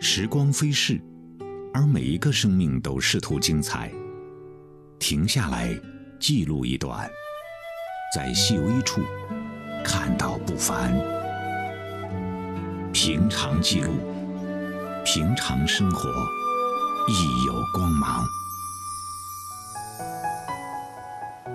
时光飞逝，而每一个生命都试图精彩。停下来，记录一段，在细微处看到不凡。平常记录，平常生活，亦有光芒。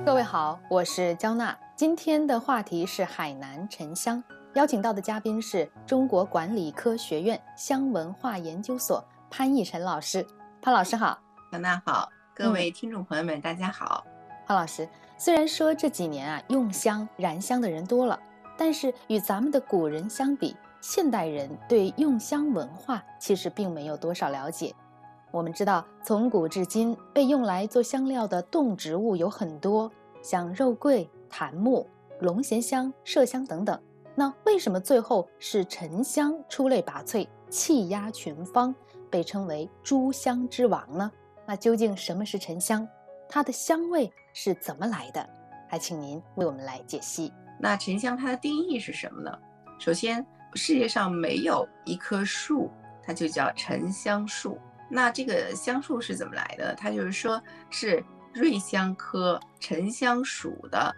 各位好，我是焦娜。今天的话题是海南沉香，邀请到的嘉宾是中国管理科学院香文化研究所潘奕晨老师。潘老师好，小娜好，各位听众朋友们，大家好。潘老师，虽然说这几年啊用香燃香的人多了，但是与咱们的古人相比，现代人对用香文化其实并没有多少了解。我们知道，从古至今被用来做香料的动植物有很多，像肉桂。檀木、龙涎香、麝香等等，那为什么最后是沉香出类拔萃、气压群芳，被称为诸香之王呢？那究竟什么是沉香？它的香味是怎么来的？还请您为我们来解析。那沉香它的定义是什么呢？首先，世界上没有一棵树，它就叫沉香树。那这个香树是怎么来的？它就是说是瑞香科沉香属的。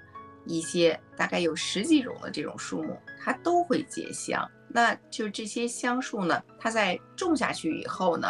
一些大概有十几种的这种树木，它都会结香。那就这些香树呢，它在种下去以后呢，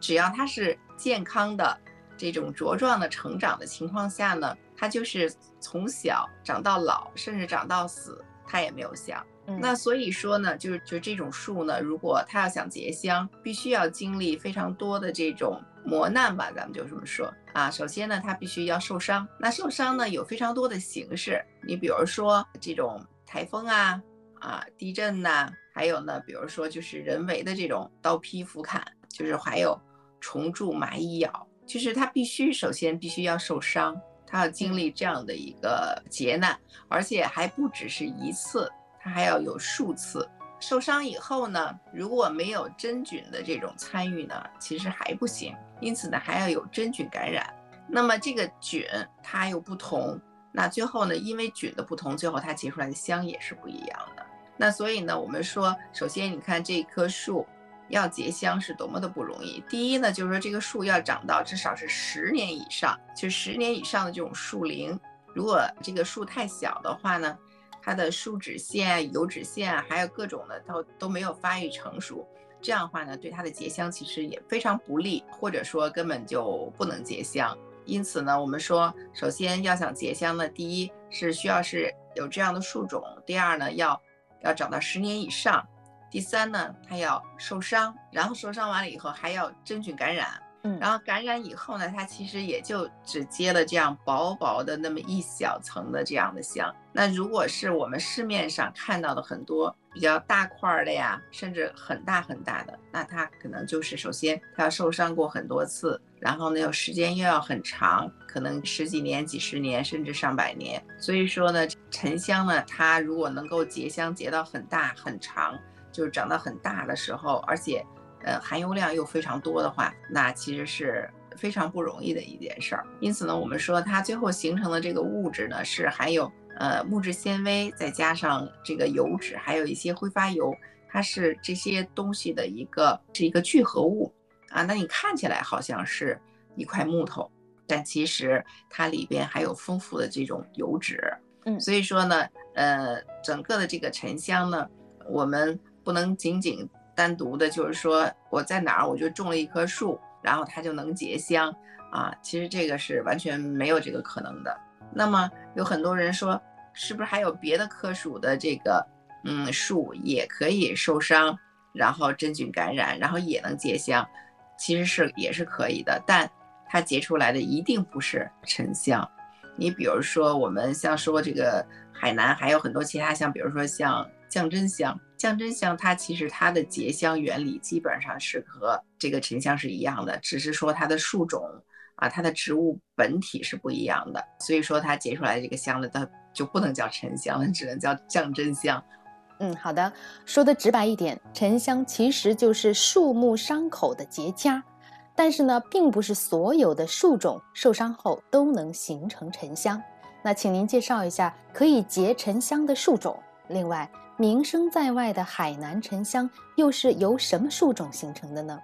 只要它是健康的这种茁壮的成长的情况下呢，它就是从小长到老，甚至长到死，它也没有香。那所以说呢，就是就这种树呢，如果它要想结香，必须要经历非常多的这种磨难吧，咱们就这么说啊。首先呢，它必须要受伤。那受伤呢，有非常多的形式。你比如说这种台风啊、啊地震呐，还有呢，比如说就是人为的这种刀劈斧砍，就是还有虫蛀蚂蚁咬，就是它必须首先必须要受伤，它要经历这样的一个劫难，而且还不只是一次。它还要有数次受伤以后呢，如果没有真菌的这种参与呢，其实还不行。因此呢，还要有真菌感染。那么这个菌它又不同，那最后呢，因为菌的不同，最后它结出来的香也是不一样的。那所以呢，我们说，首先你看这棵树要结香是多么的不容易。第一呢，就是说这个树要长到至少是十年以上，就十年以上的这种树龄。如果这个树太小的话呢？它的树脂腺、油脂腺还有各种的都都没有发育成熟，这样的话呢，对它的结香其实也非常不利，或者说根本就不能结香。因此呢，我们说，首先要想结香呢，第一是需要是有这样的树种，第二呢要要长到十年以上，第三呢它要受伤，然后受伤完了以后还要真菌感染。嗯然后感染以后呢，它其实也就只结了这样薄薄的那么一小层的这样的香。那如果是我们市面上看到的很多比较大块的呀，甚至很大很大的，那它可能就是首先它要受伤过很多次，然后呢又时间又要很长，可能十几年、几十年甚至上百年。所以说呢，沉香呢，它如果能够结香结到很大很长，就是长到很大的时候，而且。呃，含油量又非常多的话，那其实是非常不容易的一件事儿。因此呢，我们说它最后形成的这个物质呢，是含有呃木质纤维，再加上这个油脂，还有一些挥发油，它是这些东西的一个是一个聚合物啊。那你看起来好像是一块木头，但其实它里边还有丰富的这种油脂。嗯，所以说呢，呃，整个的这个沉香呢，我们不能仅仅。单独的，就是说我在哪儿，我就种了一棵树，然后它就能结香啊。其实这个是完全没有这个可能的。那么有很多人说，是不是还有别的科属的这个嗯树也可以受伤，然后真菌感染，然后也能结香？其实是也是可以的，但它结出来的一定不是沉香。你比如说，我们像说这个海南还有很多其他像，比如说像降真香。降真香它其实它的结香原理基本上是和这个沉香是一样的，只是说它的树种啊，它的植物本体是不一样的，所以说它结出来这个香的，它就不能叫沉香了，只能叫降真香。嗯，好的，说的直白一点，沉香其实就是树木伤口的结痂，但是呢，并不是所有的树种受伤后都能形成沉香。那请您介绍一下可以结沉香的树种，另外。名声在外的海南沉香又是由什么树种形成的呢？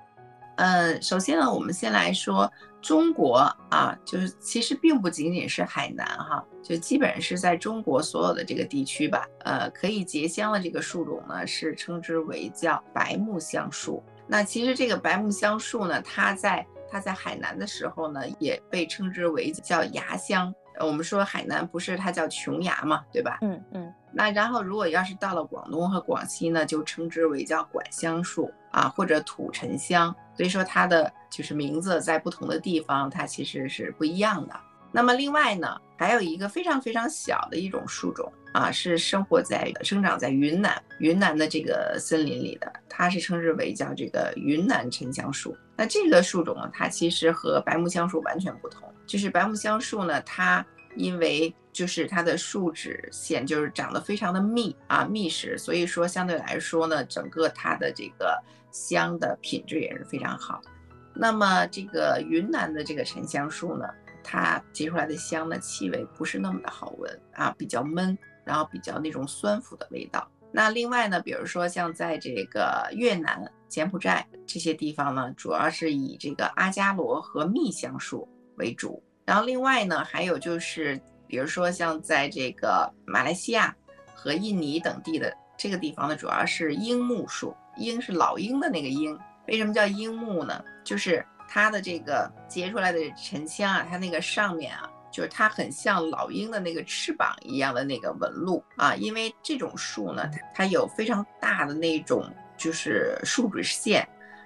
呃，首先呢，我们先来说中国啊，就是其实并不仅仅是海南哈，就基本是在中国所有的这个地区吧，呃，可以结香的这个树种呢，是称之为叫白木香树。那其实这个白木香树呢，它在它在海南的时候呢，也被称之为叫崖香。我们说海南不是它叫琼崖嘛，对吧？嗯嗯。那然后如果要是到了广东和广西呢，就称之为叫管香树啊，或者土沉香。所以说它的就是名字在不同的地方，它其实是不一样的。那么另外呢，还有一个非常非常小的一种树种啊，是生活在生长在云南云南的这个森林里的，它是称之为叫这个云南沉香树。那这个树种呢，它其实和白木香树完全不同，就是白木香树呢，它因为就是它的树脂线就是长得非常的密啊密实，所以说相对来说呢，整个它的这个香的品质也是非常好。那么这个云南的这个沉香树呢，它结出来的香的气味不是那么的好闻啊，比较闷，然后比较那种酸腐的味道。那另外呢，比如说像在这个越南、柬埔寨这些地方呢，主要是以这个阿加罗和蜜香树为主。然后另外呢，还有就是，比如说像在这个马来西亚和印尼等地的这个地方呢，主要是樱木树。樱是老鹰的那个鹰。为什么叫樱木呢？就是它的这个结出来的沉香啊，它那个上面啊。就是它很像老鹰的那个翅膀一样的那个纹路啊，因为这种树呢，它有非常大的那种就是树脂线，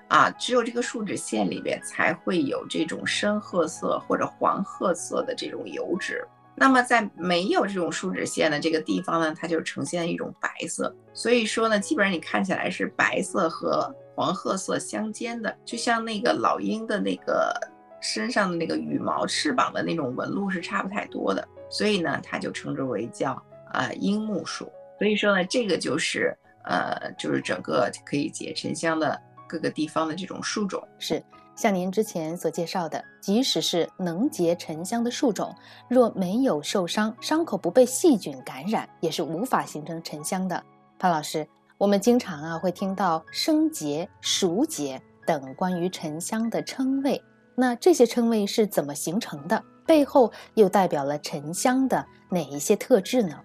啊，只有这个树脂线里边才会有这种深褐色或者黄褐色的这种油脂。那么在没有这种树脂线的这个地方呢，它就呈现一种白色。所以说呢，基本上你看起来是白色和黄褐色相间的，就像那个老鹰的那个。身上的那个羽毛、翅膀的那种纹路是差不太多的，所以呢，它就称之为叫呃樱木树。所以说呢，这个就是呃，就是整个可以结沉香的各个地方的这种树种。是像您之前所介绍的，即使是能结沉香的树种，若没有受伤，伤口不被细菌感染，也是无法形成沉香的。潘老师，我们经常啊会听到生结、熟结等关于沉香的称谓。那这些称谓是怎么形成的？背后又代表了沉香的哪一些特质呢？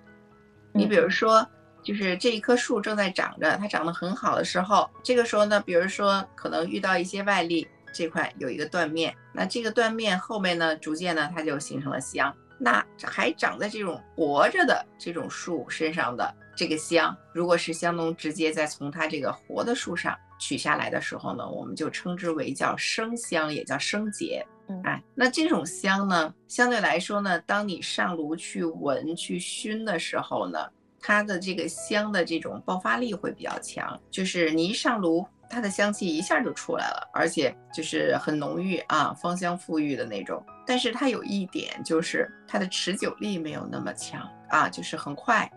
你比如说，就是这一棵树正在长着，它长得很好的时候，这个时候呢，比如说可能遇到一些外力，这块有一个断面，那这个断面后面呢，逐渐呢，它就形成了香。那还长在这种活着的这种树身上的这个香，如果是香农直接在从它这个活的树上。取下来的时候呢，我们就称之为叫生香，也叫生结。哎，那这种香呢，相对来说呢，当你上炉去闻、去熏的时候呢，它的这个香的这种爆发力会比较强，就是你一上炉，它的香气一下就出来了，而且就是很浓郁啊，芳香馥郁的那种。但是它有一点就是它的持久力没有那么强啊，就是很快。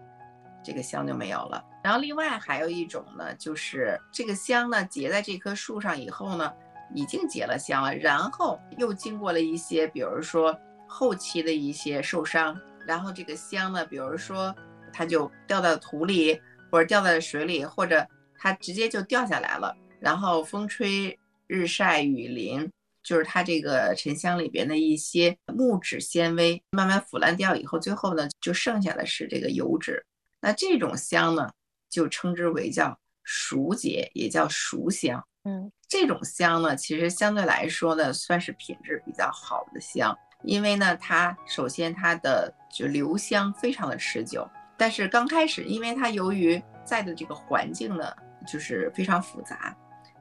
这个香就没有了。然后另外还有一种呢，就是这个香呢结在这棵树上以后呢，已经结了香了，然后又经过了一些，比如说后期的一些受伤，然后这个香呢，比如说它就掉到土里，或者掉在水里，或者它直接就掉下来了，然后风吹日晒雨淋，就是它这个沉香里边的一些木质纤维慢慢腐烂掉以后，最后呢就剩下的是这个油脂。那这种香呢，就称之为叫熟结，也叫熟香。嗯，这种香呢，其实相对来说呢，算是品质比较好的香，因为呢，它首先它的就留香非常的持久。但是刚开始，因为它由于在的这个环境呢，就是非常复杂，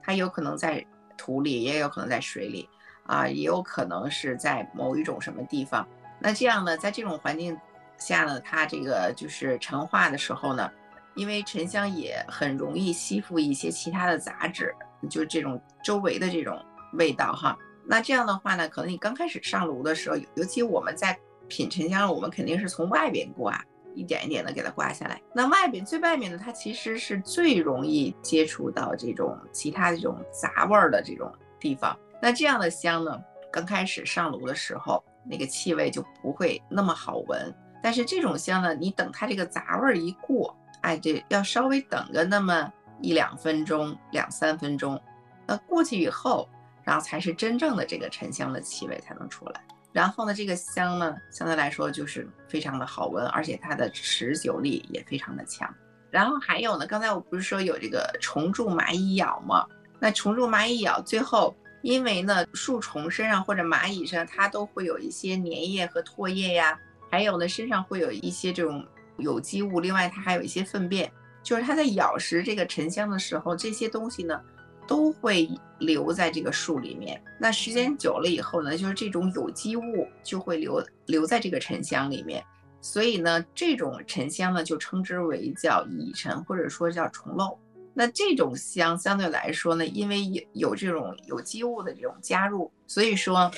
它有可能在土里，也有可能在水里，啊，也有可能是在某一种什么地方。那这样呢，在这种环境。下呢，它这个就是陈化的时候呢，因为沉香也很容易吸附一些其他的杂质，就是这种周围的这种味道哈。那这样的话呢，可能你刚开始上炉的时候，尤其我们在品沉香，我们肯定是从外边刮，一点一点的给它刮下来。那外边最外面的，它其实是最容易接触到这种其他这种杂味儿的这种地方。那这样的香呢，刚开始上炉的时候，那个气味就不会那么好闻。但是这种香呢，你等它这个杂味儿一过，哎，这要稍微等个那么一两分钟、两三分钟，那过去以后，然后才是真正的这个沉香的气味才能出来。然后呢，这个香呢，相对来说就是非常的好闻，而且它的持久力也非常的强。然后还有呢，刚才我不是说有这个虫蛀蚂蚁咬吗？那虫蛀蚂蚁咬，最后因为呢，树虫身上或者蚂蚁上，它都会有一些粘液和唾液呀，还有呢，身上会有一些这种有机物，另外它还有一些粪便，就是它在咬食这个沉香的时候，这些东西呢，都会留在这个树里面。那时间久了以后呢，就是这种有机物就会留留在这个沉香里面。所以呢，这种沉香呢，就称之为叫蚁沉，或者说叫虫漏。那这种香相对来说呢，因为有有这种有机物的这种加入，所以说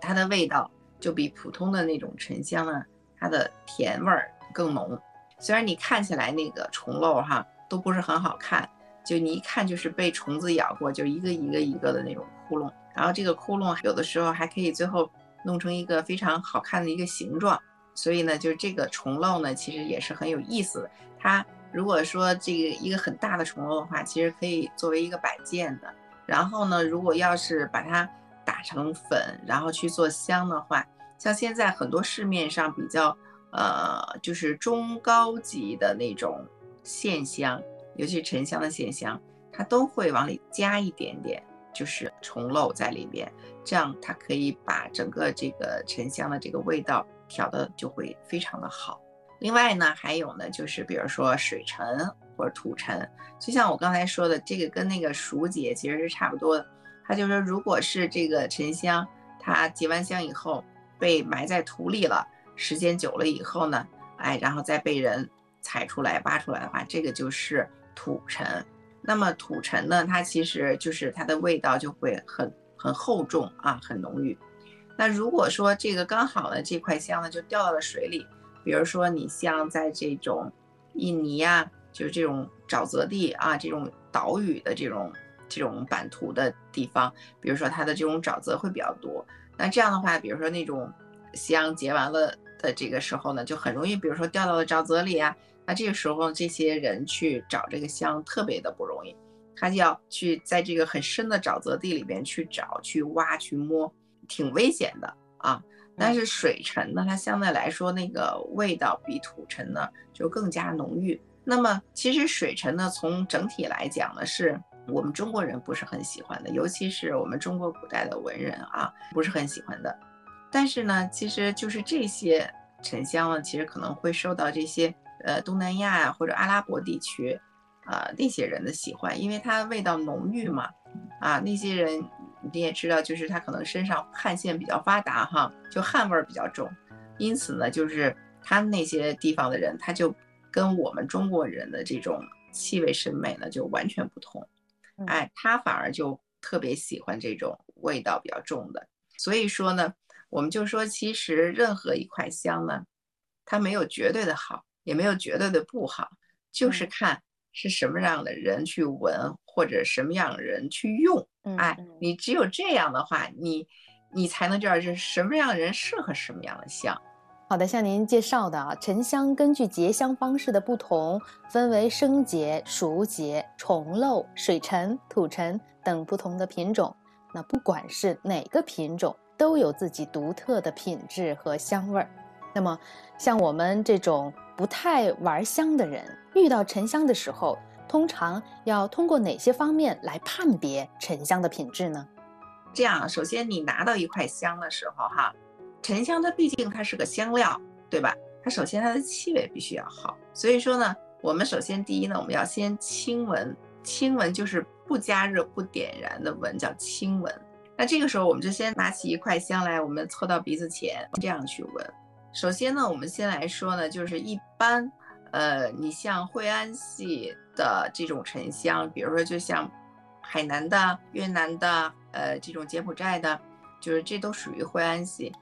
它的味道就比普通的那种沉香呢，它的甜味儿更浓。虽然你看起来那个虫漏哈都不是很好看，就你一看就是被虫子咬过，就一个一个一个的那种窟窿，然后这个窟窿有的时候还可以最后弄成一个非常好看的一个形状。所以呢，就是这个虫漏呢，其实也是很有意思的。它如果说这个一个很大的虫漏的话，其实可以作为一个摆件的。然后呢，如果要是把它打成粉，然后去做香的话，像现在很多市面上比较呃，就是中高级的那种线香，尤其沉香的线香，它都会往里加一点点，就是虫漏在里面，这样它可以把整个这个沉香的这个味道。调的就会非常的好。另外呢，还有呢，就是比如说水沉或者土沉，就像我刚才说的，这个跟那个熟结其实是差不多的。它就是说，如果是这个沉香，它结完香以后被埋在土里了，时间久了以后呢，哎，然后再被人采出来挖出来的话，这个就是土沉。那么土沉呢，它其实就是它的味道就会很很厚重啊，很浓郁。那如果说这个刚好呢，这块香呢就掉到了水里，比如说你像在这种印尼呀，就是这种沼泽地啊，这种岛屿的这种这种版图的地方，比如说它的这种沼泽会比较多。那这样的话，比如说那种香结完了的这个时候呢，就很容易，比如说掉到了沼泽里啊。那这个时候这些人去找这个香特别的不容易，他就要去在这个很深的沼泽地里边去找、去挖、去摸。挺危险的啊，但是水沉呢，它相对来说那个味道比土沉呢就更加浓郁。那么其实水沉呢，从整体来讲呢，是我们中国人不是很喜欢的，尤其是我们中国古代的文人啊，不是很喜欢的。但是呢，其实就是这些沉香呢，其实可能会受到这些呃东南亚呀或者阿拉伯地区啊那些人的喜欢，因为它味道浓郁嘛，啊那些人。你也知道，就是他可能身上汗腺比较发达哈，就汗味儿比较重，因此呢，就是他们那些地方的人，他就跟我们中国人的这种气味审美呢就完全不同，哎，他反而就特别喜欢这种味道比较重的。所以说呢，我们就说，其实任何一块香呢，它没有绝对的好，也没有绝对的不好，就是看。是什么样的人去闻，或者什么样的人去用？哎，你只有这样的话，你你才能知道是什么样的人适合什么样的香。好的，向您介绍的啊，沉香根据结香方式的不同，分为生结、熟结、重漏、水沉、土沉等不同的品种。那不管是哪个品种，都有自己独特的品质和香味儿。那么，像我们这种。不太玩香的人遇到沉香的时候，通常要通过哪些方面来判别沉香的品质呢？这样，首先你拿到一块香的时候，哈，沉香它毕竟它是个香料，对吧？它首先它的气味必须要好。所以说呢，我们首先第一呢，我们要先轻闻，轻闻就是不加热不点燃的闻，叫轻闻。那这个时候我们就先拿起一块香来，我们凑到鼻子前，这样去闻。首先呢，我们先来说呢，就是一般，呃，你像惠安系的这种沉香，比如说就像海南的、越南的，呃，这种柬埔寨的，就是这都属于惠安系。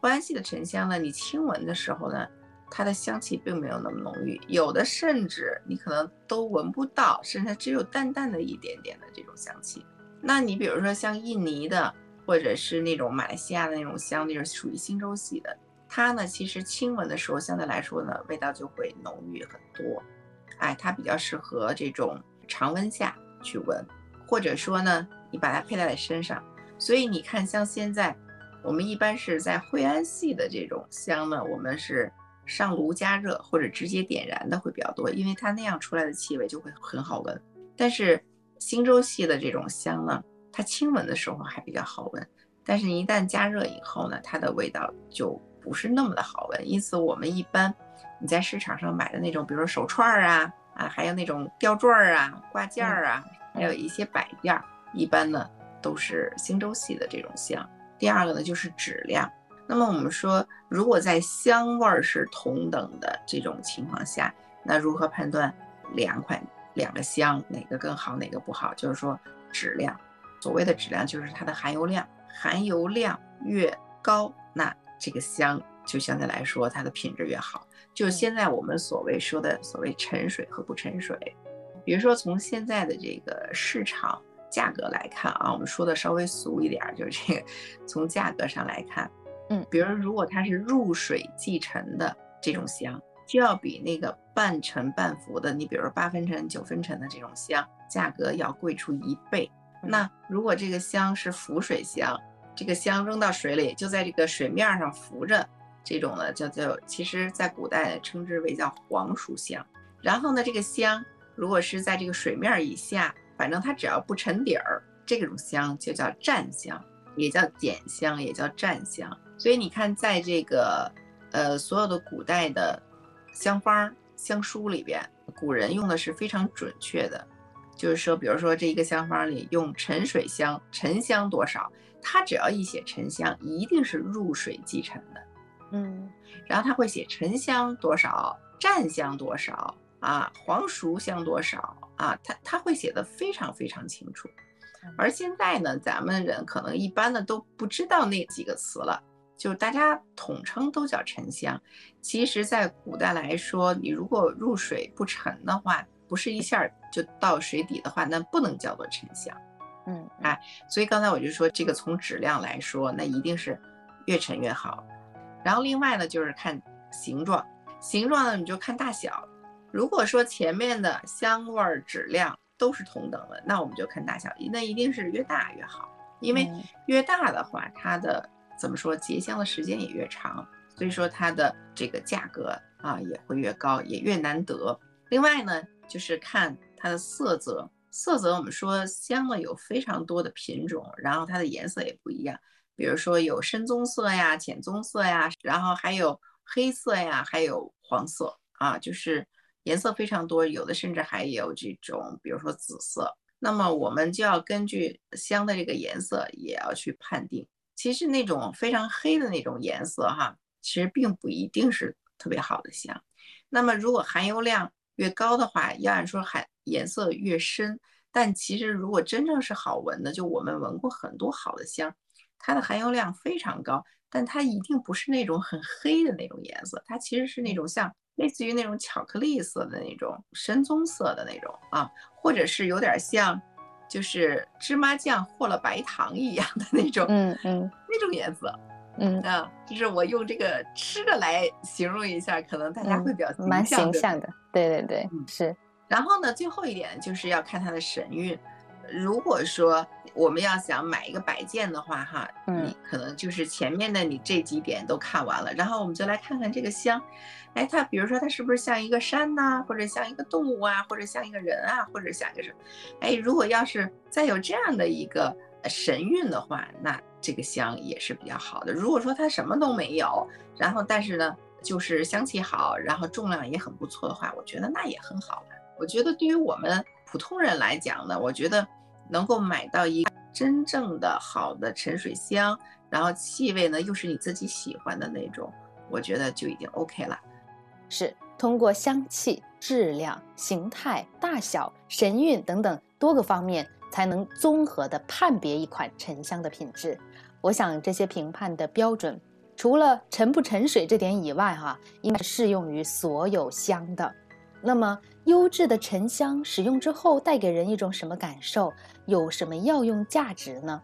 惠安系的沉香呢，你轻闻的时候呢，它的香气并没有那么浓郁，有的甚至你可能都闻不到，甚至只有淡淡的一点点的这种香气。那你比如说像印尼的，或者是那种马来西亚的那种香，就是属于新洲系的。它呢，其实轻闻的时候，相对来说呢，味道就会浓郁很多，哎，它比较适合这种常温下去闻，或者说呢，你把它佩戴在身上。所以你看，像现在我们一般是在惠安系的这种香呢，我们是上炉加热或者直接点燃的会比较多，因为它那样出来的气味就会很好闻。但是新洲系的这种香呢，它轻闻的时候还比较好闻，但是一旦加热以后呢，它的味道就不是那么的好闻。因此，我们一般你在市场上买的那种，比如说手串啊啊，还有那种吊坠啊、挂件啊，还有一些摆件，一般呢都是星洲系的这种香。第二个呢就是质量。那么我们说，如果在香味儿是同等的这种情况下，那如何判断两款？两个香哪个更好，哪个不好？就是说质量，所谓的质量就是它的含油量，含油量越高，那这个香就相对来说它的品质越好。就现在我们所谓说的所谓沉水和不沉水，比如说从现在的这个市场价格来看啊，我们说的稍微俗一点，就是这个从价格上来看，嗯，比如如果它是入水即沉的这种香。就要比那个半沉半浮的，你比如说八分沉、九分沉的这种香，价格要贵出一倍。那如果这个香是浮水香，这个香扔到水里，就在这个水面上浮着，这种呢叫做，其实在古代称之为叫黄熟香。然后呢，这个香如果是在这个水面以下，反正它只要不沉底儿，这种香就叫蘸香，也叫点香，也叫蘸香。所以你看，在这个呃所有的古代的。香方香书里边，古人用的是非常准确的，就是说，比如说这一个香方里用沉水香，沉香多少，它只要一写沉香，一定是入水即沉的，嗯，然后它会写沉香多少，蘸香多少啊，黄熟香多少啊，它它会写的非常非常清楚，而现在呢，咱们人可能一般的都不知道那几个词了。就大家统称都叫沉香，其实，在古代来说，你如果入水不沉的话，不是一下就到水底的话，那不能叫做沉香。嗯，哎，所以刚才我就说，这个从质量来说，那一定是越沉越好。然后另外呢，就是看形状，形状呢你就看大小。如果说前面的香味儿、质量都是同等的，那我们就看大小，那一定是越大越好，因为越大的话，它的。怎么说结香的时间也越长，所以说它的这个价格啊也会越高，也越难得。另外呢，就是看它的色泽，色泽我们说香呢有非常多的品种，然后它的颜色也不一样，比如说有深棕色呀、浅棕色呀，然后还有黑色呀，还有黄色啊，就是颜色非常多，有的甚至还有这种，比如说紫色。那么我们就要根据香的这个颜色也要去判定。其实那种非常黑的那种颜色，哈，其实并不一定是特别好的香。那么如果含油量越高的话，要按说含颜色越深。但其实如果真正是好闻的，就我们闻过很多好的香，它的含油量非常高，但它一定不是那种很黑的那种颜色，它其实是那种像类似于那种巧克力色的那种深棕色的那种啊，或者是有点像。就是芝麻酱和了白糖一样的那种，嗯嗯，那种颜色，嗯啊，就是我用这个吃的来形容一下，可能大家会比较蛮形象的，对对对，是。然后呢，最后一点就是要看它的神韵。如果说我们要想买一个摆件的话，哈，你可能就是前面的你这几点都看完了，然后我们就来看看这个香。哎，它比如说它是不是像一个山呐，或者像一个动物啊，或者像一个人啊，或者像一个什么？哎，如果要是再有这样的一个神韵的话，那这个香也是比较好的。如果说它什么都没有，然后但是呢，就是香气好，然后重量也很不错的话，我觉得那也很好了。我觉得对于我们普通人来讲呢，我觉得能够买到一个真正的好的沉水香，然后气味呢又是你自己喜欢的那种，我觉得就已经 OK 了。是通过香气、质量、形态、大小、神韵等等多个方面，才能综合的判别一款沉香的品质。我想这些评判的标准，除了沉不沉水这点以外，哈，应该是适用于所有香的。那么，优质的沉香使用之后带给人一种什么感受？有什么药用价值呢？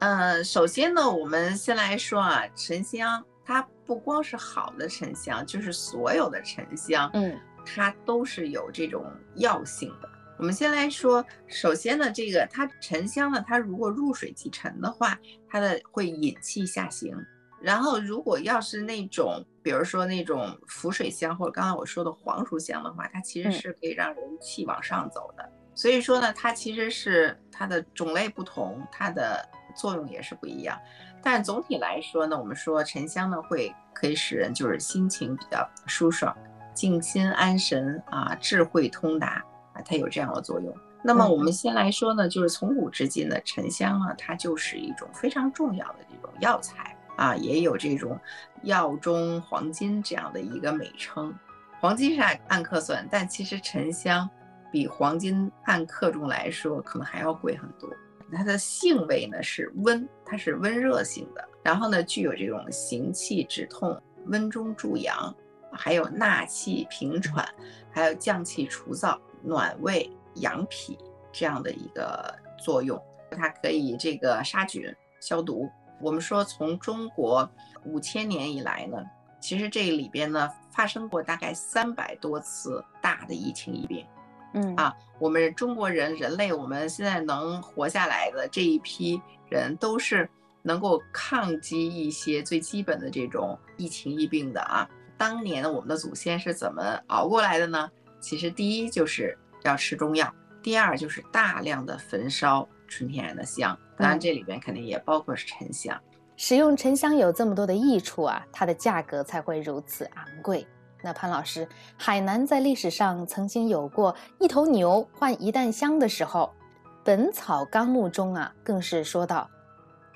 嗯，首先呢，我们先来说啊，沉香它。不光是好的沉香，就是所有的沉香，嗯，它都是有这种药性的。我们先来说，首先呢，这个它沉香呢，它如果入水即沉的话，它的会引气下行。然后如果要是那种，比如说那种浮水香或者刚刚我说的黄熟香的话，它其实是可以让人气往上走的。所以说呢，它其实是它的种类不同，它的作用也是不一样。但总体来说呢，我们说沉香呢会可以使人就是心情比较舒爽、静心安神啊，智慧通达。它有这样的作用。那么我们先来说呢，就是从古至今呢，沉香啊，它就是一种非常重要的这种药材啊，也有这种药中黄金这样的一个美称。黄金是按按克算，但其实沉香比黄金按克重来说可能还要贵很多。它的性味呢是温，它是温热性的，然后呢具有这种行气止痛、温中助阳，还有纳气平喘，还有降气除燥。暖胃养脾这样的一个作用，它可以这个杀菌消毒。我们说从中国五千年以来呢，其实这里边呢发生过大概三百多次大的疫情疫病。嗯啊，我们中国人人类我们现在能活下来的这一批人，都是能够抗击一些最基本的这种疫情疫病的啊。当年我们的祖先是怎么熬过来的呢？其实第一就是要吃中药，第二就是大量的焚烧纯天然的香，当然这里边肯定也包括是沉香。使用沉香有这么多的益处啊，它的价格才会如此昂贵。那潘老师，海南在历史上曾经有过一头牛换一担香的时候，《本草纲目》中啊更是说到，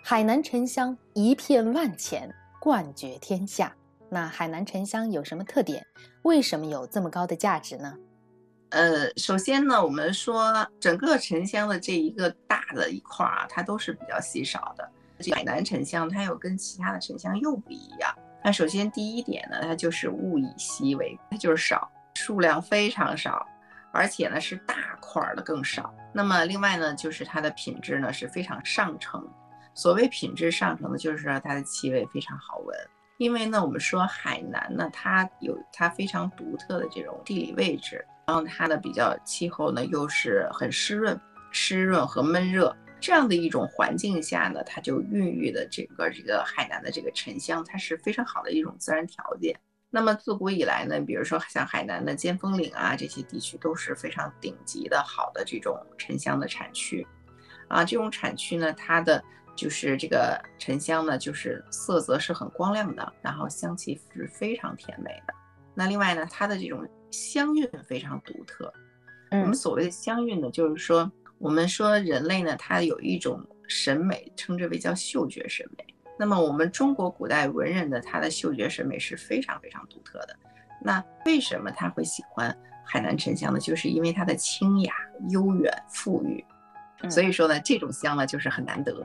海南沉香一片万钱，冠绝天下。那海南沉香有什么特点？为什么有这么高的价值呢？呃，首先呢，我们说整个沉香的这一个大的一块啊，它都是比较稀少的。海南沉香它又跟其他的沉香又不一样。那首先第一点呢，它就是物以稀为，它就是少，数量非常少，而且呢是大块的更少。那么另外呢，就是它的品质呢是非常上乘。所谓品质上乘的，就是说它的气味非常好闻。因为呢，我们说海南呢，它有它非常独特的这种地理位置，然后它的比较气候呢又是很湿润、湿润和闷热这样的一种环境下呢，它就孕育的这个这个海南的这个沉香，它是非常好的一种自然条件。那么自古以来呢，比如说像海南的尖峰岭啊这些地区都是非常顶级的好的这种沉香的产区，啊，这种产区呢，它的。就是这个沉香呢，就是色泽是很光亮的，然后香气是非常甜美的。那另外呢，它的这种香韵非常独特。我们所谓的香韵呢，就是说我们说人类呢，它有一种审美，称之为叫嗅觉审美。那么我们中国古代文人的他的嗅觉审美是非常非常独特的。那为什么他会喜欢海南沉香呢？就是因为它的清雅、悠远、馥郁。所以说呢，这种香呢，就是很难得。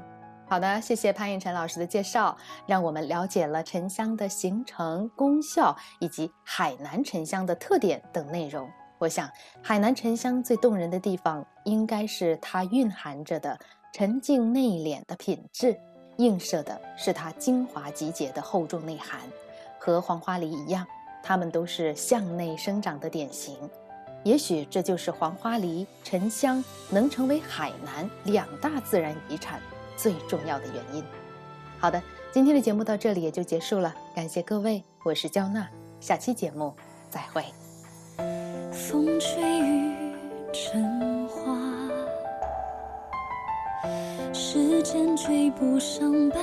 好的，谢谢潘映辰老师的介绍，让我们了解了沉香的形成、功效以及海南沉香的特点等内容。我想，海南沉香最动人的地方，应该是它蕴含着的沉静内敛的品质，映射的是它精华集结的厚重内涵。和黄花梨一样，它们都是向内生长的典型。也许这就是黄花梨、沉香能成为海南两大自然遗产。最重要的原因。好的，今天的节目到这里也就结束了，感谢各位，我是焦娜，下期节目再会。风吹雨成花，时间追不上白